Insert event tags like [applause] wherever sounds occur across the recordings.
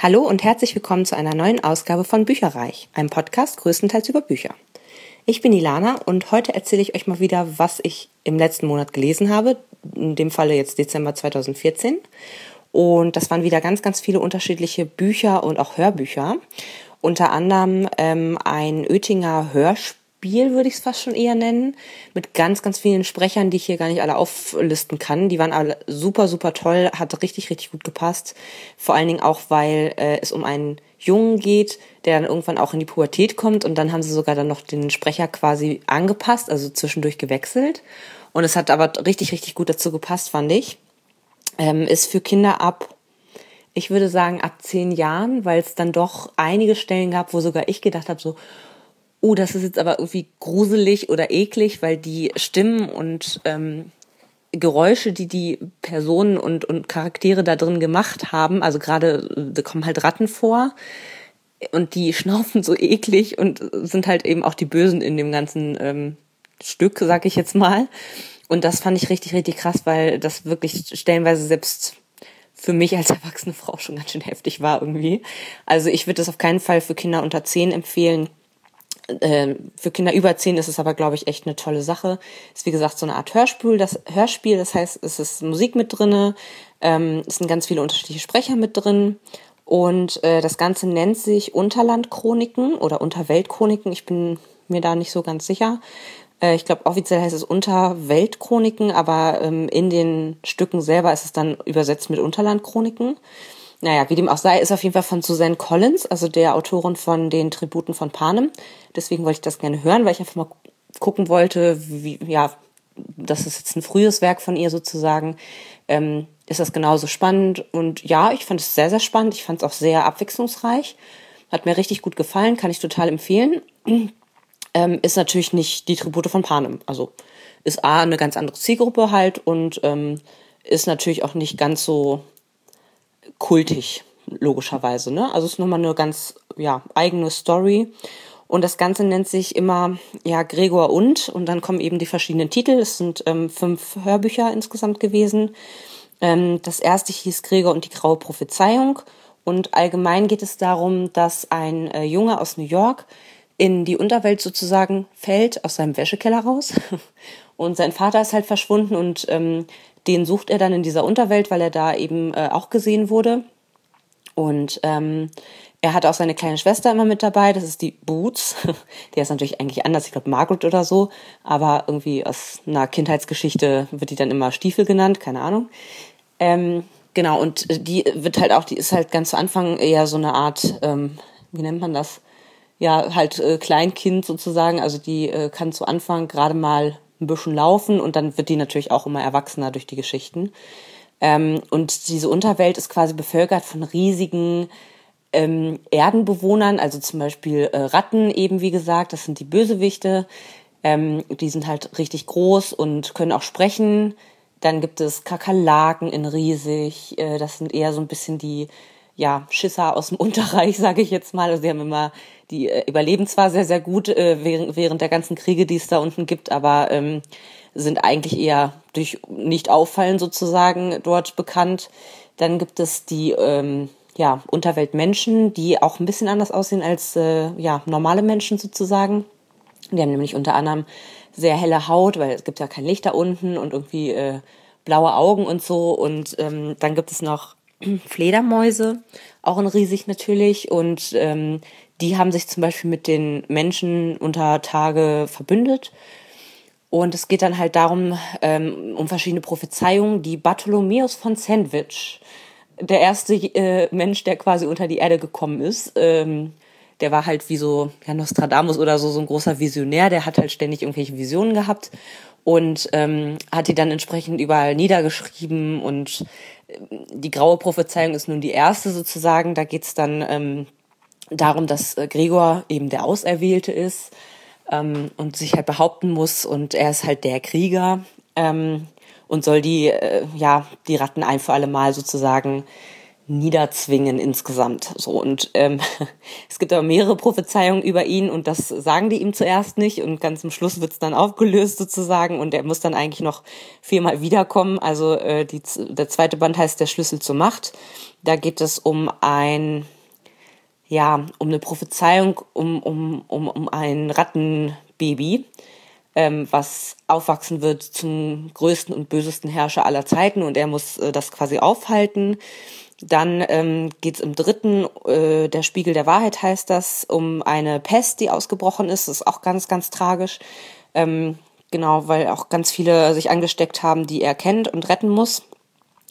Hallo und herzlich willkommen zu einer neuen Ausgabe von Bücherreich, einem Podcast größtenteils über Bücher. Ich bin Ilana und heute erzähle ich euch mal wieder, was ich im letzten Monat gelesen habe, in dem Falle jetzt Dezember 2014. Und das waren wieder ganz, ganz viele unterschiedliche Bücher und auch Hörbücher. Unter anderem ähm, ein Oettinger Hörspiel Spiel, würde ich es fast schon eher nennen, mit ganz, ganz vielen Sprechern, die ich hier gar nicht alle auflisten kann. Die waren alle super, super toll, hat richtig, richtig gut gepasst. Vor allen Dingen auch, weil äh, es um einen Jungen geht, der dann irgendwann auch in die Pubertät kommt und dann haben sie sogar dann noch den Sprecher quasi angepasst, also zwischendurch gewechselt. Und es hat aber richtig, richtig gut dazu gepasst, fand ich. Ähm, ist für Kinder ab ich würde sagen ab zehn Jahren, weil es dann doch einige Stellen gab, wo sogar ich gedacht habe, so, oh, das ist jetzt aber irgendwie gruselig oder eklig, weil die Stimmen und ähm, Geräusche, die die Personen und, und Charaktere da drin gemacht haben, also gerade, da kommen halt Ratten vor und die [laughs] schnaufen so eklig und sind halt eben auch die Bösen in dem ganzen ähm, Stück, sag ich jetzt mal. Und das fand ich richtig, richtig krass, weil das wirklich stellenweise selbst für mich als erwachsene Frau schon ganz schön heftig war irgendwie. Also ich würde das auf keinen Fall für Kinder unter zehn empfehlen. Ähm, für Kinder über zehn ist es aber, glaube ich, echt eine tolle Sache. Ist wie gesagt so eine Art Hörspiel. Das Hörspiel, das heißt, es ist Musik mit drinne, ähm, es sind ganz viele unterschiedliche Sprecher mit drin und äh, das Ganze nennt sich Unterlandchroniken oder Unterweltchroniken. Ich bin mir da nicht so ganz sicher. Äh, ich glaube, offiziell heißt es Unterweltchroniken, aber ähm, in den Stücken selber ist es dann übersetzt mit Unterlandchroniken. Naja, wie dem auch sei, ist auf jeden Fall von Suzanne Collins, also der Autorin von den Tributen von Panem. Deswegen wollte ich das gerne hören, weil ich einfach mal gucken wollte, wie, ja, das ist jetzt ein frühes Werk von ihr sozusagen. Ähm, ist das genauso spannend? Und ja, ich fand es sehr, sehr spannend. Ich fand es auch sehr abwechslungsreich. Hat mir richtig gut gefallen, kann ich total empfehlen. [clears throat] Ähm, ist natürlich nicht die Tribute von Panem. Also ist A, eine ganz andere Zielgruppe halt und ähm, ist natürlich auch nicht ganz so kultig, logischerweise. Ne? Also es ist nochmal eine ganz ja, eigene Story. Und das Ganze nennt sich immer ja Gregor und und dann kommen eben die verschiedenen Titel. Es sind ähm, fünf Hörbücher insgesamt gewesen. Ähm, das erste hieß Gregor und die graue Prophezeiung. Und allgemein geht es darum, dass ein äh, Junge aus New York in die Unterwelt sozusagen fällt, aus seinem Wäschekeller raus. [laughs] Und sein Vater ist halt verschwunden und ähm, den sucht er dann in dieser Unterwelt, weil er da eben äh, auch gesehen wurde. Und ähm, er hat auch seine kleine Schwester immer mit dabei, das ist die Boots. [laughs] Der ist natürlich eigentlich anders, ich glaube Margaret oder so, aber irgendwie aus einer Kindheitsgeschichte wird die dann immer Stiefel genannt, keine Ahnung. Ähm, genau, und die wird halt auch, die ist halt ganz zu Anfang eher so eine Art, ähm, wie nennt man das? Ja, halt äh, Kleinkind sozusagen, also die äh, kann zu Anfang gerade mal ein bisschen laufen und dann wird die natürlich auch immer erwachsener durch die Geschichten. Ähm, und diese Unterwelt ist quasi bevölkert von riesigen ähm, Erdenbewohnern, also zum Beispiel äh, Ratten eben, wie gesagt, das sind die Bösewichte. Ähm, die sind halt richtig groß und können auch sprechen. Dann gibt es Kakerlaken in riesig. Äh, das sind eher so ein bisschen die ja, Schisser aus dem [laughs] Unterreich, sage ich jetzt mal. Also sie haben immer, die äh, überleben zwar sehr, sehr gut äh, während, während der ganzen Kriege, die es da unten gibt, aber ähm, sind eigentlich eher durch nicht auffallen sozusagen dort bekannt. Dann gibt es die ähm, ja, Unterweltmenschen, die auch ein bisschen anders aussehen als äh, ja, normale Menschen sozusagen. Die haben nämlich unter anderem sehr helle Haut, weil es gibt ja kein Licht da unten und irgendwie äh, blaue Augen und so. Und ähm, dann gibt es noch [clears throat] Fledermäuse, auch in riesig natürlich. Und ähm, die haben sich zum Beispiel mit den Menschen unter Tage verbündet. Und es geht dann halt darum, ähm, um verschiedene Prophezeiungen, die Bartholomäus von Sandwich, der erste äh, Mensch, der quasi unter die Erde gekommen ist, ähm, der war halt wie so ja, Nostradamus oder so, so ein großer Visionär, der hat halt ständig irgendwelche Visionen gehabt und ähm, hat die dann entsprechend überall niedergeschrieben und die graue Prophezeiung ist nun die erste sozusagen. Da geht es dann ähm, darum, dass äh, Gregor eben der Auserwählte ist ähm, und sich halt behaupten muss und er ist halt der Krieger ähm, und soll die, äh, ja, die Ratten ein für alle Mal sozusagen niederzwingen insgesamt. So und ähm, [laughs] es gibt aber mehrere Prophezeiungen über ihn und das sagen die ihm zuerst nicht und ganz zum Schluss wird's dann aufgelöst sozusagen und er muss dann eigentlich noch viermal wiederkommen. Also äh, die, der zweite Band heißt der Schlüssel zur Macht. Da geht es um ein ja um eine Prophezeiung um um um um ein Rattenbaby ähm, was aufwachsen wird zum größten und bösesten Herrscher aller Zeiten und er muss äh, das quasi aufhalten. Dann ähm, geht es im dritten, äh, der Spiegel der Wahrheit heißt das, um eine Pest, die ausgebrochen ist. Das ist auch ganz, ganz tragisch. Ähm, genau, weil auch ganz viele sich angesteckt haben, die er kennt und retten muss.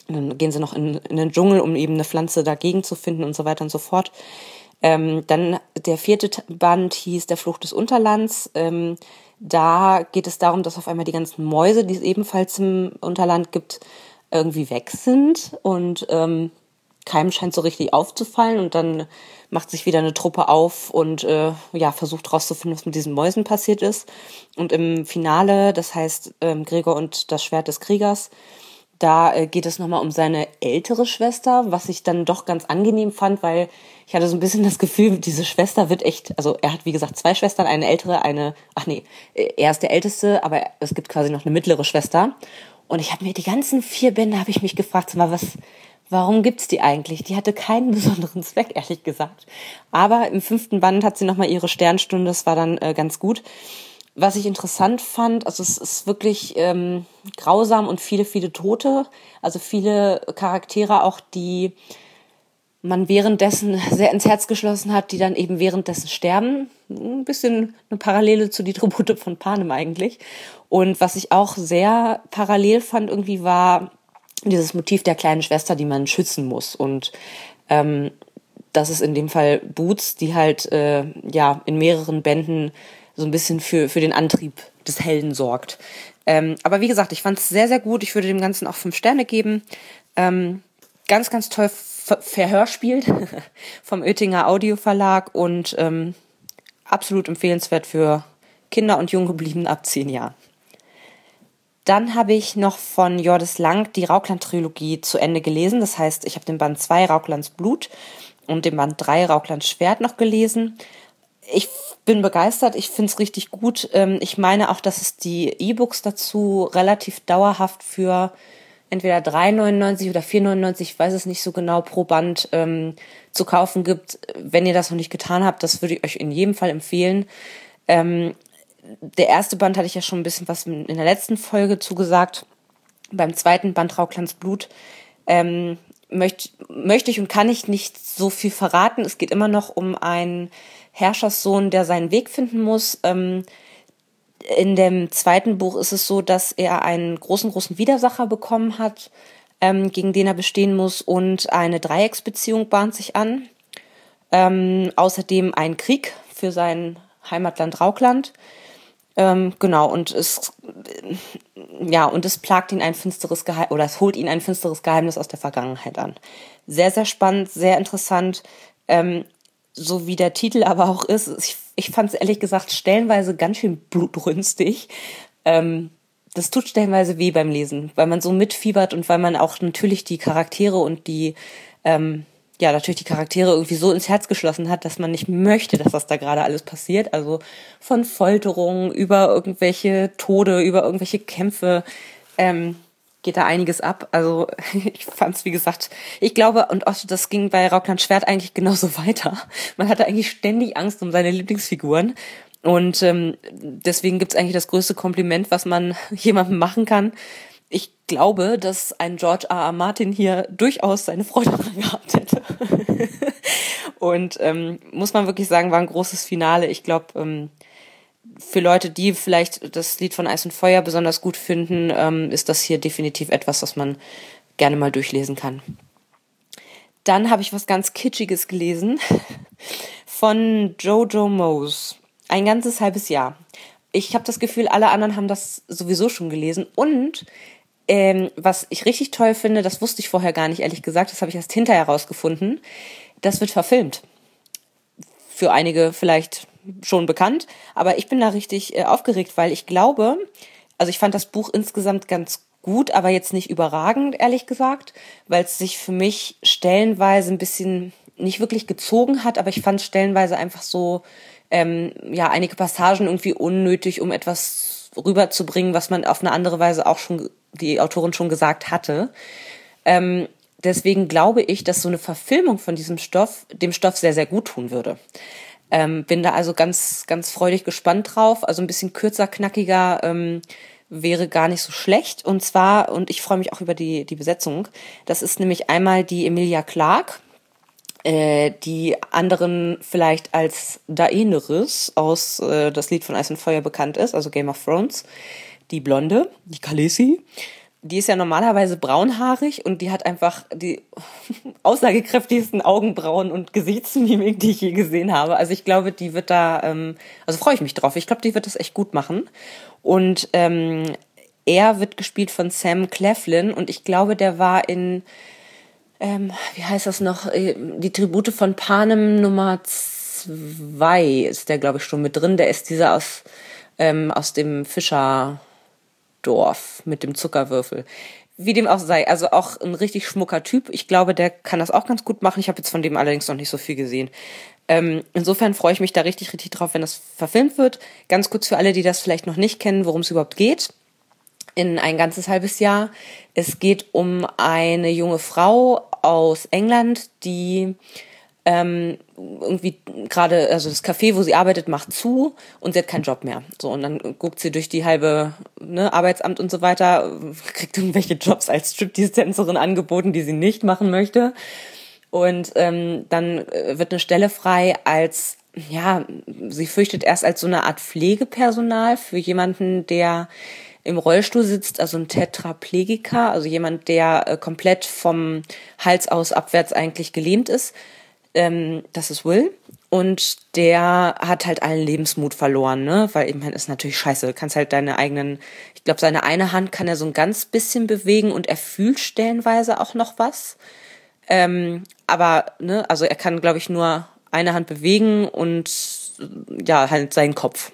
Und dann gehen sie noch in, in den Dschungel, um eben eine Pflanze dagegen zu finden und so weiter und so fort. Ähm, dann der vierte Band hieß Der Flucht des Unterlands. Ähm, da geht es darum, dass auf einmal die ganzen Mäuse, die es ebenfalls im Unterland gibt, irgendwie weg sind und ähm, keinem scheint so richtig aufzufallen und dann macht sich wieder eine Truppe auf und äh, ja versucht rauszufinden, was mit diesen Mäusen passiert ist. Und im Finale, das heißt ähm, Gregor und das Schwert des Kriegers, da äh, geht es nochmal um seine ältere Schwester, was ich dann doch ganz angenehm fand, weil ich hatte so ein bisschen [laughs] das Gefühl, diese Schwester wird echt, also er hat wie gesagt zwei Schwestern, eine ältere, eine, ach nee, er ist der älteste, aber es gibt quasi noch eine mittlere Schwester. Und ich habe mir die ganzen vier Bände, habe ich mich gefragt, mal, was, warum gibt's die eigentlich? Die hatte keinen [laughs] besonderen Zweck, ehrlich gesagt. Aber im fünften Band hat sie nochmal ihre Sternstunde, das war dann äh, ganz gut. Was ich interessant fand, also es ist wirklich ähm, grausam und viele, viele Tote, also viele Charaktere auch, die man währenddessen sehr ins Herz geschlossen hat, die dann eben währenddessen sterben. Ein bisschen eine Parallele zu die Tribute von Panem eigentlich. Und was ich auch sehr parallel fand irgendwie war dieses Motiv der kleinen Schwester, die man schützen muss. Und ähm, das ist in dem Fall Boots, die halt äh, ja in mehreren Bänden so ein bisschen für, für den Antrieb des Helden sorgt. Ähm, aber wie gesagt, ich fand es sehr, sehr gut. Ich würde dem Ganzen auch fünf Sterne geben. Ähm, ganz, ganz toll verhörspielt [laughs] vom Oettinger Audioverlag und ähm, absolut empfehlenswert für Kinder und Junggebliebene ab zehn Jahren. Dann habe ich noch von Jordes Lang die Raukland-Trilogie zu Ende gelesen. Das heißt, ich habe den Band 2 Rauklands Blut und den Band 3 Rauklands Schwert noch gelesen. Ich bin begeistert, ich finde es richtig gut. Ähm, ich meine auch, dass es die E-Books dazu relativ dauerhaft für entweder 3,99 oder 4,99, ich weiß es nicht so genau, pro Band ähm, zu kaufen gibt. Wenn ihr das noch nicht getan habt, das würde ich euch in jedem Fall empfehlen. Ähm, der erste Band hatte ich ja schon ein bisschen was in der letzten Folge zugesagt. Beim zweiten Band Rauklands Blut ähm, möchte, möchte ich und kann ich nicht so viel verraten. Es geht immer noch um einen Herrscherssohn, der seinen Weg finden muss. Ähm, in dem zweiten Buch ist es so, dass er einen großen, großen Widersacher bekommen hat, ähm, gegen den er bestehen muss und eine Dreiecksbeziehung bahnt sich an. Ähm, außerdem ein Krieg für sein Heimatland Raukland. Ähm, genau, und es, ja, und es plagt ihn ein finsteres Geheimnis, oder es holt ihn ein finsteres Geheimnis aus der Vergangenheit an. Sehr, sehr spannend, sehr interessant. Ähm, so wie der Titel aber auch ist, ich, ich fand es ehrlich gesagt stellenweise ganz schön blutrünstig. Ähm, das tut stellenweise weh beim Lesen, weil man so mitfiebert und weil man auch natürlich die Charaktere und die, ähm, ja, natürlich die Charaktere irgendwie so ins Herz geschlossen hat, dass man nicht möchte, dass das da gerade alles passiert. Also von Folterungen über irgendwelche Tode, über irgendwelche Kämpfe. Ähm, geht da einiges ab. Also [laughs] ich fand es, wie gesagt, ich glaube, und auch das ging bei Raukland Schwert eigentlich genauso [laughs] weiter. Man hatte eigentlich ständig Angst um seine Lieblingsfiguren. Und ähm, deswegen gibt's eigentlich das größte Kompliment, was man [laughs] jemandem machen kann. Ich glaube, dass ein George R. R. Martin hier durchaus seine Freude daran gehabt hätte. [laughs] und ähm, muss man wirklich sagen, war ein großes Finale. Ich glaube, ähm, für Leute, die vielleicht das Lied von Eis und Feuer besonders gut finden, ähm, ist das hier definitiv etwas, was man gerne mal durchlesen kann. Dann habe ich was ganz Kitschiges gelesen [laughs] von Jojo Mose. Ein ganzes halbes Jahr. Ich habe das Gefühl, alle anderen haben das sowieso schon gelesen. Und ähm, was ich richtig toll finde, das wusste ich vorher gar nicht, ehrlich gesagt, das habe ich erst hinterher herausgefunden, das wird verfilmt. Für einige vielleicht schon bekannt, aber ich bin da richtig äh, aufgeregt, weil ich glaube, also ich fand das Buch insgesamt ganz gut, aber jetzt nicht überragend, ehrlich gesagt, weil es sich für mich stellenweise ein bisschen nicht wirklich gezogen hat, aber ich fand stellenweise einfach so, ähm, ja, einige Passagen irgendwie unnötig, um etwas rüberzubringen, was man auf eine andere Weise auch schon, die Autorin schon gesagt hatte. Ähm, deswegen glaube ich, dass so eine Verfilmung von diesem Stoff dem Stoff sehr, sehr gut tun würde. Ähm, bin da also ganz, ganz freudig gespannt drauf. Also ein bisschen kürzer, knackiger ähm, wäre gar nicht so schlecht. Und zwar, und ich freue mich auch über die, die Besetzung, das ist nämlich einmal die Emilia Clark, äh, die anderen vielleicht als Daenerys aus äh, das Lied von Eis und Feuer bekannt ist, also Game of Thrones. Die Blonde, die Khaleesi die ist ja normalerweise braunhaarig und die hat einfach die [laughs] aussagekräftigsten Augenbrauen und Gesichtsmimik, die ich je gesehen habe. Also ich glaube, die wird da, ähm, also freue ich mich drauf. Ich glaube, die wird das echt gut machen. Und ähm, er wird gespielt von Sam Cleflin und ich glaube, der war in, ähm, wie heißt das noch, äh, die Tribute von Panem Nummer zwei ist der, glaube ich, schon mit drin. Der ist dieser aus, ähm, aus dem Fischer Dorf mit dem Zuckerwürfel. Wie dem auch sei, also auch ein richtig schmucker Typ. Ich glaube, der kann das auch ganz gut machen. Ich habe jetzt von dem allerdings noch nicht so viel gesehen. Ähm, insofern freue ich mich da richtig, richtig drauf, wenn das verfilmt wird. Ganz kurz für alle, die das vielleicht noch nicht kennen, worum es überhaupt geht. In ein ganzes halbes Jahr. Es geht um eine junge Frau aus England, die ähm, irgendwie gerade, also das Café, wo sie arbeitet, macht zu und sie hat keinen Job mehr. So, und dann guckt sie durch die halbe ne, Arbeitsamt und so weiter, kriegt irgendwelche Jobs als Striptease-Tänzerin angeboten, die sie nicht machen möchte. Und ähm, dann äh, wird eine Stelle frei als, ja, sie fürchtet erst als so eine Art Pflegepersonal für jemanden, der im Rollstuhl sitzt, also ein Tetraplegiker, also jemand, der äh, komplett vom Hals aus abwärts eigentlich gelähmt ist ähm, das ist Will. Und der hat halt allen Lebensmut verloren, ne? Weil meine, ist natürlich scheiße. Du kannst halt deine eigenen, ich glaube, seine eine Hand kann er so ein ganz bisschen bewegen und er fühlt stellenweise auch noch was. Ähm, aber, ne, also er kann, glaube ich, nur eine Hand bewegen und ja, halt seinen Kopf.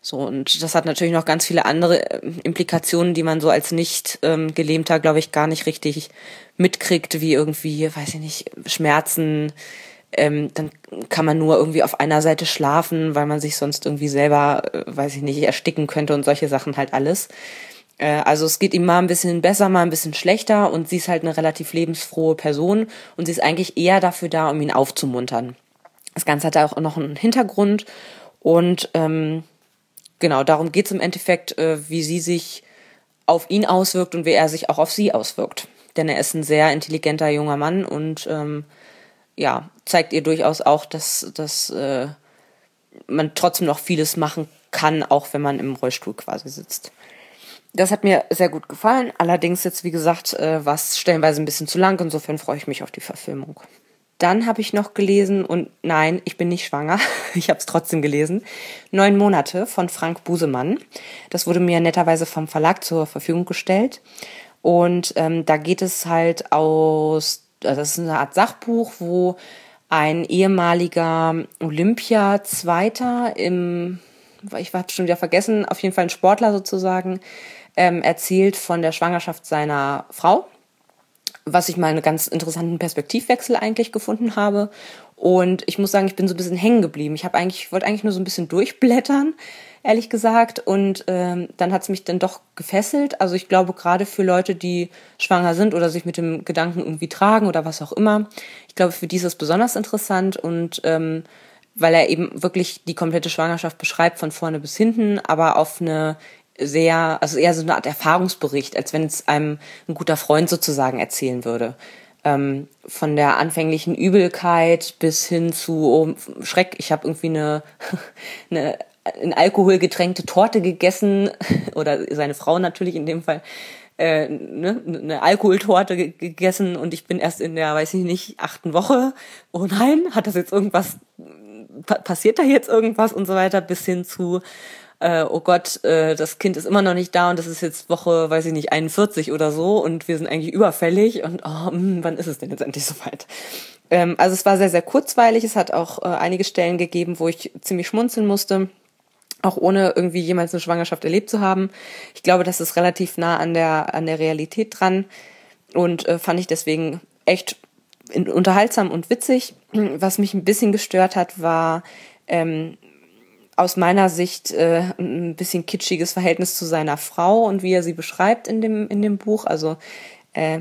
So, und das hat natürlich noch ganz viele andere äh, Implikationen, die man so als nicht ähm, Gelähmter, glaube ich, gar nicht richtig mitkriegt, wie irgendwie, weiß ich nicht, Schmerzen, ähm, dann kann man nur irgendwie auf einer Seite schlafen, weil man sich sonst irgendwie selber, äh, weiß ich nicht, ersticken könnte und solche Sachen halt alles. Äh, also es geht ihm mal ein bisschen besser, mal ein bisschen schlechter und sie ist halt eine relativ lebensfrohe Person und sie ist eigentlich eher dafür da, um ihn aufzumuntern. Das Ganze hat auch noch einen Hintergrund und ähm, genau, darum geht es im Endeffekt, äh, wie sie sich auf ihn auswirkt und wie er sich auch auf sie auswirkt. Denn er ist ein sehr intelligenter junger Mann und ähm, ja, zeigt ihr durchaus auch, dass, dass äh, man trotzdem noch vieles machen kann, auch wenn man im Rollstuhl quasi sitzt. Das hat mir sehr gut gefallen. Allerdings jetzt, wie gesagt, äh, war es stellenweise ein bisschen zu lang. Insofern freue ich mich auf die Verfilmung. Dann habe ich noch gelesen, und nein, ich bin nicht schwanger, [laughs] ich habe es trotzdem gelesen, Neun Monate von Frank Busemann. Das wurde mir netterweise vom Verlag zur Verfügung gestellt. Und ähm, da geht es halt aus das ist eine Art Sachbuch, wo ein ehemaliger Olympia-Zweiter im, ich habe schon wieder vergessen, auf jeden Fall ein Sportler sozusagen, ähm, erzählt von der Schwangerschaft seiner Frau, was ich mal einen ganz interessanten Perspektivwechsel eigentlich gefunden habe. Und ich muss sagen, ich bin so ein bisschen hängen geblieben. Ich habe eigentlich, ich wollte eigentlich nur so ein bisschen durchblättern ehrlich gesagt. Und ähm, dann hat es mich dann doch gefesselt. Also ich glaube, gerade für Leute, die schwanger sind oder sich mit dem Gedanken irgendwie tragen oder was auch immer, ich glaube, für die ist es besonders interessant und ähm, weil er eben wirklich die komplette Schwangerschaft beschreibt, von vorne bis hinten, aber auf eine sehr, also eher so eine Art Erfahrungsbericht, als wenn es einem ein guter Freund sozusagen erzählen würde. Ähm, von der anfänglichen Übelkeit bis hin zu oh, Schreck, ich habe irgendwie eine, [laughs] eine in Alkohol getränkte Torte gegessen [laughs] oder seine Frau natürlich in dem Fall äh, ne, eine Alkoholtorte gegessen und ich bin erst in der, weiß ich nicht, achten Woche. Oh nein, hat das jetzt irgendwas, pa passiert da jetzt irgendwas und so weiter, bis hin zu, äh, oh Gott, äh, das Kind ist immer noch nicht da und das ist jetzt Woche, weiß ich nicht, 41 oder so und wir sind eigentlich überfällig und oh, mh, hm, wann ist es denn jetzt endlich soweit? Ähm, also es war sehr, sehr kurzweilig, es hat auch äh, einige Stellen gegeben, wo ich ziemlich schmunzeln musste auch ohne irgendwie jemals eine Schwangerschaft erlebt zu haben. Ich glaube, das ist relativ nah an der, an der Realität dran und äh, fand ich deswegen echt unterhaltsam und witzig. Was mich ein bisschen gestört hat, war ähm, aus meiner Sicht äh, ein bisschen kitschiges Verhältnis zu seiner Frau und wie er sie beschreibt in dem, in dem Buch. Also äh,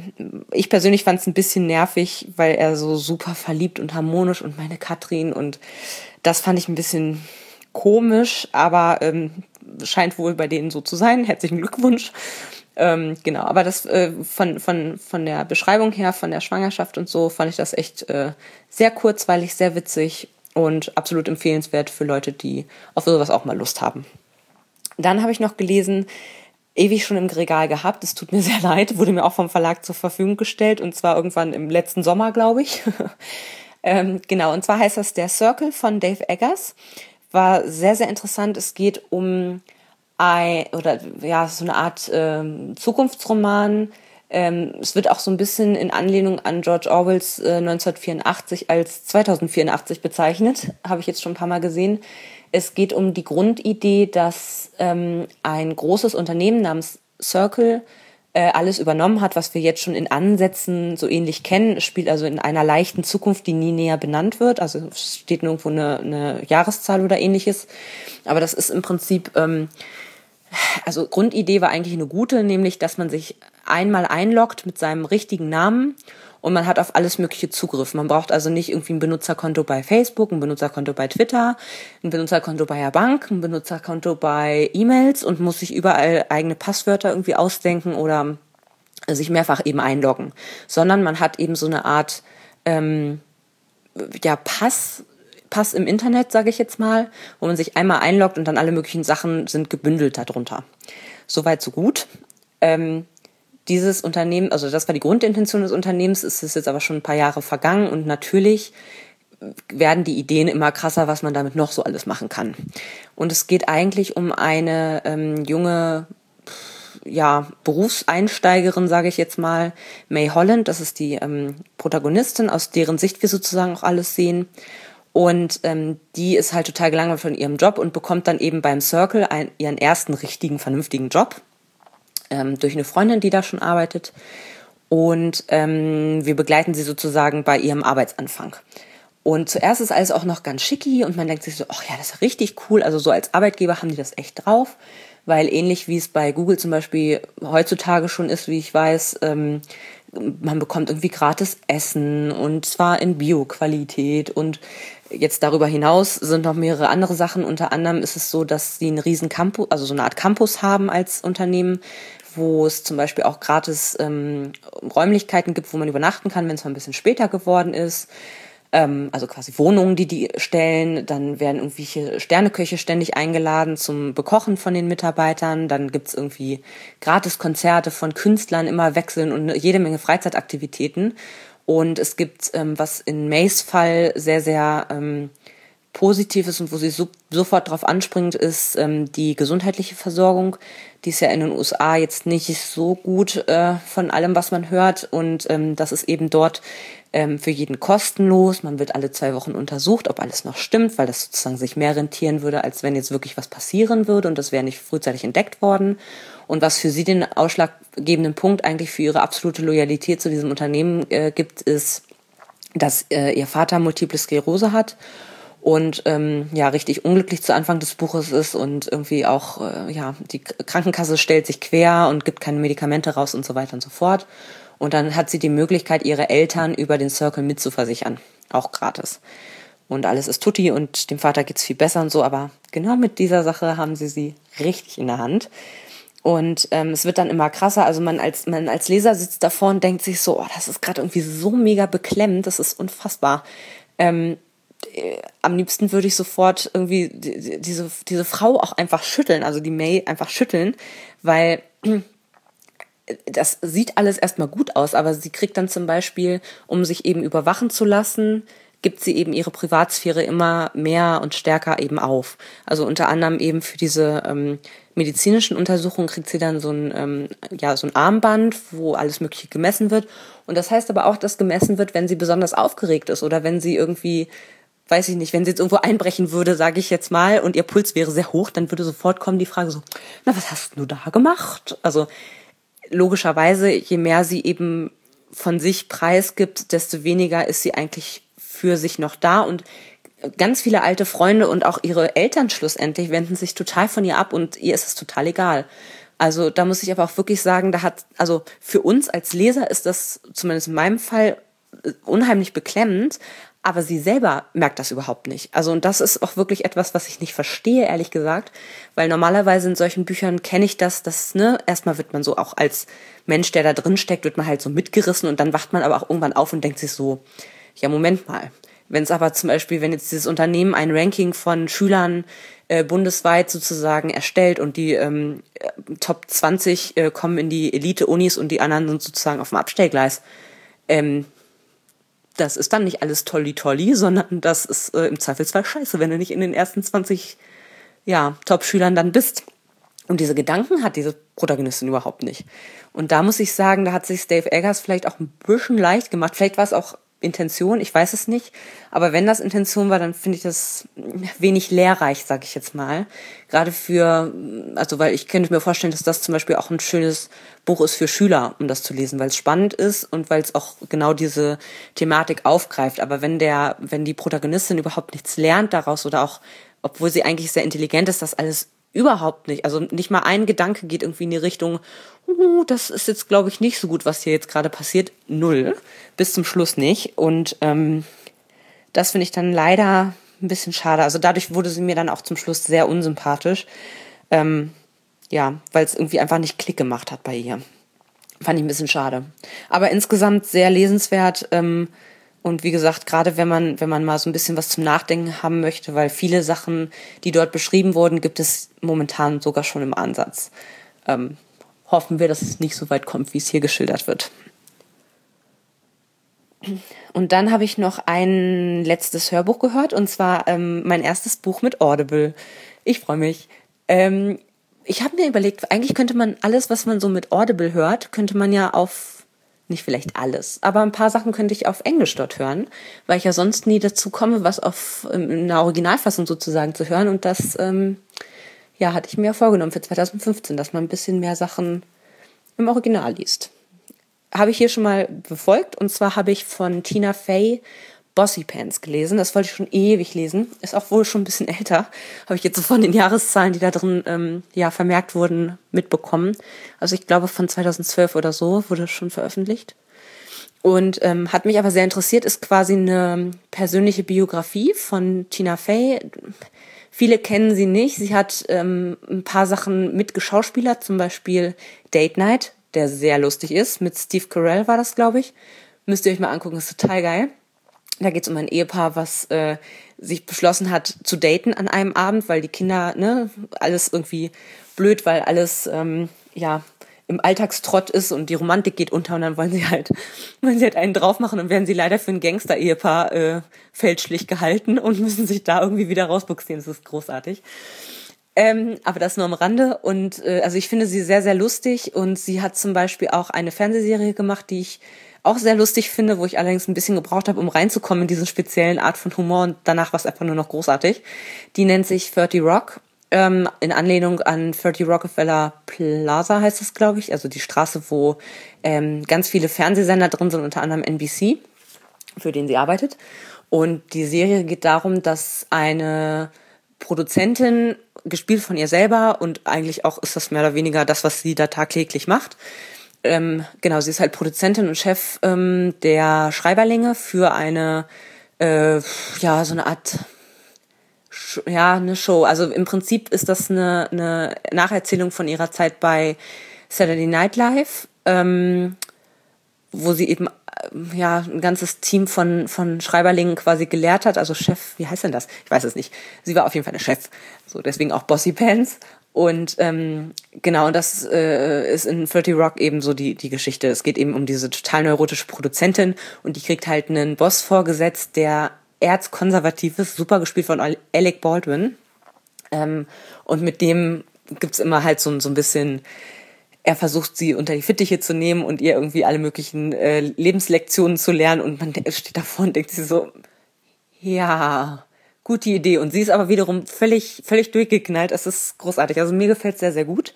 ich persönlich fand es ein bisschen nervig, weil er so super verliebt und harmonisch und meine Katrin und das fand ich ein bisschen komisch, aber ähm, scheint wohl bei denen so zu sein. [laughs] Herzlichen Glückwunsch. Ähm, genau, aber das äh, von, von, von der Beschreibung her, von der Schwangerschaft und so, fand ich das echt äh, sehr kurzweilig, sehr witzig und absolut empfehlenswert für Leute, die auf sowas auch mal Lust haben. Dann habe ich noch gelesen, ewig schon im Regal gehabt, es tut mir [laughs] sehr leid, wurde mir auch vom Verlag zur Verfügung gestellt und zwar irgendwann im letzten Sommer, glaube ich. [laughs] ähm, genau, und zwar heißt das Der Circle von Dave Eggers. War sehr, sehr interessant. Es geht um ein, oder ja, so eine Art ähm, Zukunftsroman. Ähm, es wird auch so ein bisschen in Anlehnung an George Orwells äh, 1984 als 2084 bezeichnet, habe ich jetzt schon ein paar Mal gesehen. Es geht um die Grundidee, dass ähm, ein großes Unternehmen namens Circle äh, alles übernommen hat, was wir jetzt schon in Ansätzen so ähnlich kennen, spielt also in einer leichten Zukunft, die nie näher benannt wird. Also es steht nirgendwo eine, eine Jahreszahl oder ähnliches. Aber das ist im Prinzip ähm, also Grundidee war eigentlich eine gute, nämlich dass man sich einmal einloggt mit seinem richtigen Namen und man hat auf alles mögliche Zugriff. Man braucht also nicht irgendwie ein Benutzerkonto bei Facebook, ein Benutzerkonto bei Twitter, ein Benutzerkonto bei der Bank, ein Benutzerkonto bei E-Mails und muss sich überall eigene Passwörter irgendwie ausdenken oder sich mehrfach eben einloggen, sondern man hat eben so eine Art ähm, ja Pass Pass im Internet, sage ich jetzt mal, wo man sich einmal einloggt und dann alle möglichen Sachen sind gebündelt darunter. Soweit, so gut. Ähm, dieses Unternehmen, also das war die Grundintention des Unternehmens, ist es jetzt aber schon ein paar Jahre vergangen und natürlich werden die Ideen immer krasser, was man damit noch so alles machen kann. Und es geht eigentlich um eine ähm, junge ja, Berufseinsteigerin, sage ich jetzt mal, May Holland, das ist die ähm, Protagonistin, aus deren Sicht wir sozusagen auch alles sehen. Und ähm, die ist halt total gelangweilt von ihrem Job und bekommt dann eben beim Circle ein, ihren ersten richtigen, vernünftigen Job ähm, durch eine Freundin, die da schon arbeitet. Und ähm, wir begleiten sie sozusagen bei ihrem Arbeitsanfang. Und zuerst ist alles auch noch ganz schicki und man denkt sich so, ach ja, das ist richtig cool. Also so als Arbeitgeber haben die das echt drauf, weil ähnlich wie es bei Google zum Beispiel heutzutage schon ist, wie ich weiß, ähm, man bekommt irgendwie gratis Essen und zwar in Bio-Qualität und jetzt darüber hinaus sind noch mehrere andere Sachen. Unter anderem ist es so, dass sie einen riesen Campus, also so eine Art Campus haben als Unternehmen, wo es zum Beispiel auch gratis ähm, Räumlichkeiten gibt, wo man übernachten kann, wenn es mal ein bisschen später geworden ist ähm, also quasi Wohnungen, die die stellen. Dann werden irgendwelche Sterneköche ständig eingeladen zum Bekochen von den Mitarbeitern. Dann gibt's irgendwie Gratiskonzerte von Künstlern, immer wechseln und jede Menge Freizeitaktivitäten. Und es gibt, ähm, was in Mays Fall sehr, sehr ähm, positiv ist und wo sie so, sofort drauf anspringt, ist ähm, die gesundheitliche Versorgung. Die ist ja in den USA jetzt nicht so gut äh, von allem, was man hört. Und ähm, das ist eben dort ähm, für jeden kostenlos. Man wird alle zwei Wochen untersucht, ob alles noch stimmt, weil das sozusagen sich mehr rentieren würde, als wenn jetzt wirklich was passieren würde und das wäre nicht frühzeitig entdeckt worden. Und was für sie den ausschlaggebenden Punkt eigentlich für ihre absolute Loyalität zu diesem Unternehmen äh, gibt, ist, dass äh, ihr Vater Multiple Sklerose hat und ähm, ja richtig unglücklich zu Anfang des Buches ist und irgendwie auch äh, ja die Krankenkasse stellt sich quer und gibt keine Medikamente raus und so weiter und so fort und dann hat sie die Möglichkeit, ihre Eltern über den Circle mitzuversichern. Auch gratis. Und alles ist tutti und dem Vater geht's viel besser und so, aber genau mit dieser Sache haben sie sie richtig in der Hand. Und ähm, es wird dann immer krasser. Also man als, man als Leser sitzt davor und denkt sich so, oh, das ist gerade irgendwie so mega beklemmt, das ist unfassbar. Ähm, äh, am liebsten würde ich sofort irgendwie diese, diese Frau auch einfach schütteln, also die May einfach schütteln, weil das sieht alles erstmal gut aus, aber sie kriegt dann zum Beispiel, um sich eben überwachen zu lassen, gibt sie eben ihre Privatsphäre immer mehr und stärker eben auf. Also unter anderem eben für diese ähm, medizinischen Untersuchungen kriegt sie dann so ein, ähm, ja, so ein Armband, wo alles Mögliche gemessen wird. Und das heißt aber auch, dass gemessen wird, wenn sie besonders aufgeregt ist oder wenn sie irgendwie weiß ich nicht, wenn sie jetzt irgendwo einbrechen würde, sage ich jetzt mal, und ihr Puls wäre sehr hoch, dann würde sofort kommen die Frage so, na, was hast du da gemacht? Also logischerweise, je mehr sie eben von sich preisgibt, desto weniger ist sie eigentlich für sich noch da und ganz viele alte Freunde und auch ihre Eltern schlussendlich wenden sich total von ihr ab und ihr ist es total egal. Also da muss ich aber auch wirklich sagen, da hat, also für uns als Leser ist das zumindest in meinem Fall unheimlich beklemmend, aber sie selber merkt das überhaupt nicht. Also und das ist auch wirklich etwas, was ich nicht verstehe, ehrlich gesagt, weil normalerweise in solchen Büchern kenne ich das, dass ne, erstmal wird man so auch als Mensch, der da drin steckt, wird man halt so mitgerissen und dann wacht man aber auch irgendwann auf und denkt sich so, ja Moment mal, wenn es aber zum Beispiel, wenn jetzt dieses Unternehmen ein Ranking von Schülern äh, bundesweit sozusagen erstellt und die ähm, Top 20 äh, kommen in die Elite-Unis und die anderen sind sozusagen auf dem Abstellgleis, ähm, das ist dann nicht alles tolli tolli, [laughs] sondern das ist äh, im Zweifelsfall scheiße, wenn du nicht in den ersten 20 ja, Top-Schülern dann bist. Und diese Gedanken hat diese Protagonistin überhaupt nicht. Und da muss ich sagen, da hat sich Dave Eggers vielleicht auch ein bisschen leicht gemacht. Vielleicht war es auch Intention, ich weiß es nicht. Aber wenn das Intention war, dann finde ich das wenig lehrreich, sag ich jetzt mal. Gerade für, also weil ich könnte mir vorstellen, dass das zum Beispiel auch ein schönes Buch ist für Schüler, um das zu lesen, weil es spannend ist und weil es auch genau diese Thematik aufgreift. Aber wenn der, wenn die Protagonistin überhaupt nichts lernt daraus oder auch, obwohl sie eigentlich sehr intelligent ist, das alles Überhaupt nicht. Also nicht mal ein Gedanke geht irgendwie in die Richtung, uh, das ist jetzt, glaube ich, nicht so gut, was hier jetzt gerade passiert. Null. Bis zum Schluss nicht. Und ähm, das finde ich dann leider ein bisschen schade. Also dadurch wurde sie mir dann auch zum Schluss sehr unsympathisch. Ähm, ja, weil es irgendwie einfach nicht Klick gemacht hat bei ihr. Fand ich ein bisschen schade. Aber insgesamt sehr lesenswert. Ähm, und wie gesagt, gerade wenn man, wenn man mal so ein bisschen was zum Nachdenken haben möchte, weil viele Sachen, die dort beschrieben wurden, gibt es momentan sogar schon im Ansatz. Ähm, hoffen wir, dass es nicht so weit kommt, wie es hier geschildert wird. Und dann habe ich noch ein letztes Hörbuch gehört, und zwar ähm, mein erstes Buch mit Audible. Ich freue mich. Ähm, ich habe mir überlegt, eigentlich könnte man alles, was man so mit Audible hört, könnte man ja auf nicht vielleicht alles, aber ein paar Sachen könnte ich auf Englisch dort hören, weil ich ja sonst nie dazu komme, was auf ähm, in einer Originalfassung sozusagen zu hören. Und das ähm, ja, hatte ich mir vorgenommen für 2015, dass man ein bisschen mehr Sachen im Original liest. Habe ich hier schon mal befolgt und zwar habe ich von Tina Fey Bossy Pants gelesen. Das wollte ich schon ewig lesen. Ist auch wohl schon ein bisschen älter. Habe ich jetzt so von den Jahreszahlen, die da drin ähm, ja vermerkt wurden, mitbekommen. Also ich glaube von 2012 oder so wurde es schon veröffentlicht. Und ähm, hat mich aber sehr interessiert, ist quasi eine persönliche Biografie von Tina Fey. Viele kennen sie nicht. Sie hat ähm, ein paar Sachen mitgeschauspielert, zum Beispiel Date Night, der sehr lustig ist. Mit Steve Carell war das, glaube ich. Müsst ihr euch mal angucken, ist total geil. Da geht es um ein Ehepaar, was äh, sich beschlossen hat zu daten an einem Abend, weil die Kinder, ne, alles irgendwie blöd, weil alles ähm, ja im Alltagstrott ist und die Romantik geht unter und dann wollen sie halt, [laughs] wollen sie halt einen drauf machen und werden sie leider für ein Gangster-Ehepaar äh, fälschlich gehalten und [laughs] müssen sich da irgendwie wieder rausbuxieren. Das ist großartig. Ähm, aber das nur am Rande. Und äh, also ich finde sie sehr, sehr lustig und sie hat zum Beispiel auch eine Fernsehserie gemacht, die ich auch sehr lustig finde, wo ich allerdings ein bisschen gebraucht habe, um reinzukommen in diesen speziellen Art von Humor und danach war es einfach nur noch großartig. Die nennt sich 30 Rock, ähm, in Anlehnung an 30 Rockefeller Plaza heißt es, glaube ich, also die Straße, wo ähm, ganz viele Fernsehsender drin sind, unter anderem NBC, für den sie arbeitet. Und die Serie geht darum, dass eine Produzentin, gespielt von ihr selber und eigentlich auch ist das mehr oder weniger das, was sie da tagtäglich macht, ähm, genau, sie ist halt Produzentin und Chef ähm, der Schreiberlinge für eine, äh, ja, so eine Art, ja, eine Show. Also im Prinzip ist das eine, eine Nacherzählung von ihrer Zeit bei Saturday Night Live, ähm, wo sie eben äh, ja ein ganzes Team von von Schreiberlingen quasi gelehrt hat, also Chef, wie heißt denn das? Ich weiß es nicht. Sie war auf jeden Fall eine Chef, so deswegen auch Bossy Pants und ähm, genau, das äh, ist in 30 Rock eben so die, die Geschichte. Es geht eben um diese total neurotische Produzentin und die kriegt halt einen Boss vorgesetzt, der erzkonservativ ist, super gespielt von Alec Baldwin. Ähm, und mit dem gibt's immer halt so, so ein bisschen, er versucht sie unter die Fittiche zu nehmen und ihr irgendwie alle möglichen äh, Lebenslektionen zu lernen und man [laughs] steht davor und denkt sich so, Ja, gute Idee. Und sie ist aber wiederum völlig, völlig durchgeknallt. Es ist großartig. Also mir gefällt es sehr, sehr gut.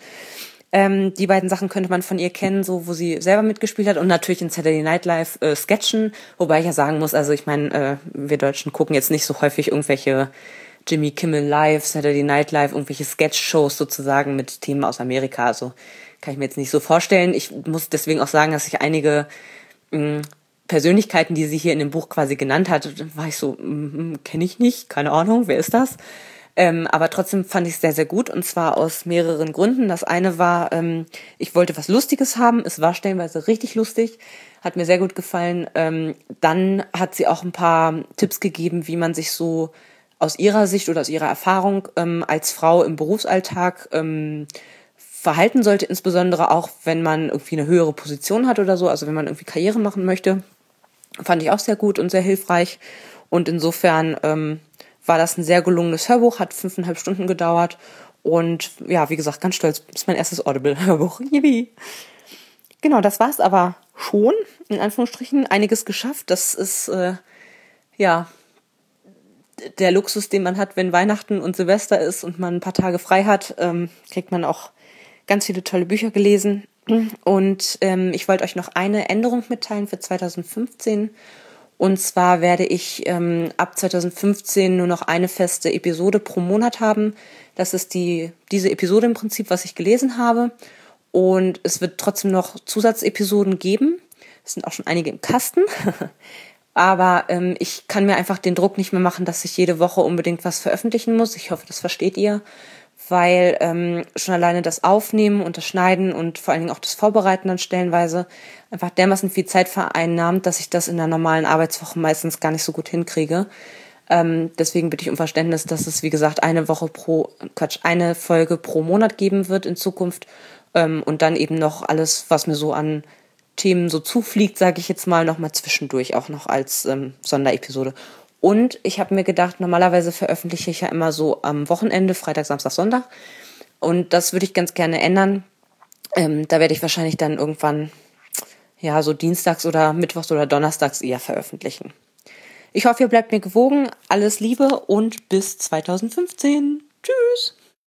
Ähm, die beiden Sachen könnte man von ihr kennen, so wo sie selber mitgespielt hat und natürlich in Saturday Night Live äh, Sketchen, wobei ich ja sagen muss, also ich meine, äh, wir Deutschen gucken jetzt nicht so häufig irgendwelche Jimmy Kimmel Live, Saturday Night Live, irgendwelche Sketch-Shows sozusagen mit Themen aus Amerika. Also kann ich mir jetzt nicht so vorstellen. Ich muss deswegen auch sagen, dass ich einige mh, mm, Persönlichkeiten, die sie hier in dem Buch quasi genannt hat, war ich so, mm, kenne ich nicht, keine Ahnung, wer ist das? Ähm, aber trotzdem fand ich es sehr, sehr gut und zwar aus mehreren Gründen. Das eine war, ähm, ich wollte was Lustiges haben. Es war stellenweise richtig lustig, hat mir sehr gut gefallen. Ähm, dann hat sie auch ein paar Tipps gegeben, wie man sich so aus ihrer Sicht oder aus ihrer Erfahrung ähm, als Frau im Berufsalltag ähm, verhalten sollte, insbesondere auch, wenn man irgendwie eine höhere Position hat oder so, also wenn man irgendwie Karriere machen möchte. Fand ich auch sehr gut und sehr hilfreich. Und insofern ähm, war das ein sehr gelungenes Hörbuch, hat fünfeinhalb Stunden gedauert und ja, wie gesagt, ganz stolz. Das ist mein erstes Audible-Hörbuch. [laughs] Genau, das war's aber schon, in Anführungsstrichen, einiges geschafft. Das ist, äh, ja, der Luxus, den man hat, wenn Weihnachten und Silvester ist und man ein paar Tage frei hat, ähm, kriegt man auch ganz viele tolle Bücher gelesen. Und ähm, ich wollte euch noch eine Änderung mitteilen für 2015. Und zwar werde ich ähm, ab 2015 nur noch eine feste Episode pro Monat haben. Das ist die, diese Episode im Prinzip, was ich gelesen habe. Und es wird trotzdem noch Zusatzepisoden geben. Es sind auch schon einige im Kasten. [laughs] Aber ähm, ich kann mir einfach den Druck nicht mehr machen, dass ich jede Woche unbedingt was veröffentlichen muss. Ich hoffe, das versteht ihr weil ähm, schon alleine das Aufnehmen und das Schneiden und vor allen Dingen auch das Vorbereiten dann stellenweise einfach dermaßen viel Zeit vereinnahmt, dass ich das in der normalen Arbeitswoche meistens gar nicht so gut hinkriege. Ähm, deswegen bitte ich um Verständnis, dass es, wie gesagt, eine Woche pro, Quatsch, eine Folge pro Monat geben wird in Zukunft ähm, und dann eben noch alles, was mir so an Themen so zufliegt, sage ich jetzt mal, nochmal zwischendurch auch noch als ähm, Sonderepisode. Und ich habe mir gedacht, normalerweise veröffentliche ich ja immer so am Wochenende, Freitag, Samstag, Sonntag. Und das würde ich ganz gerne ändern. Ähm, da werde ich wahrscheinlich dann irgendwann, ja, so dienstags oder mittwochs oder donnerstags eher veröffentlichen. Ich hoffe, ihr bleibt mir gewogen. Alles Liebe und bis 2015. Tschüss.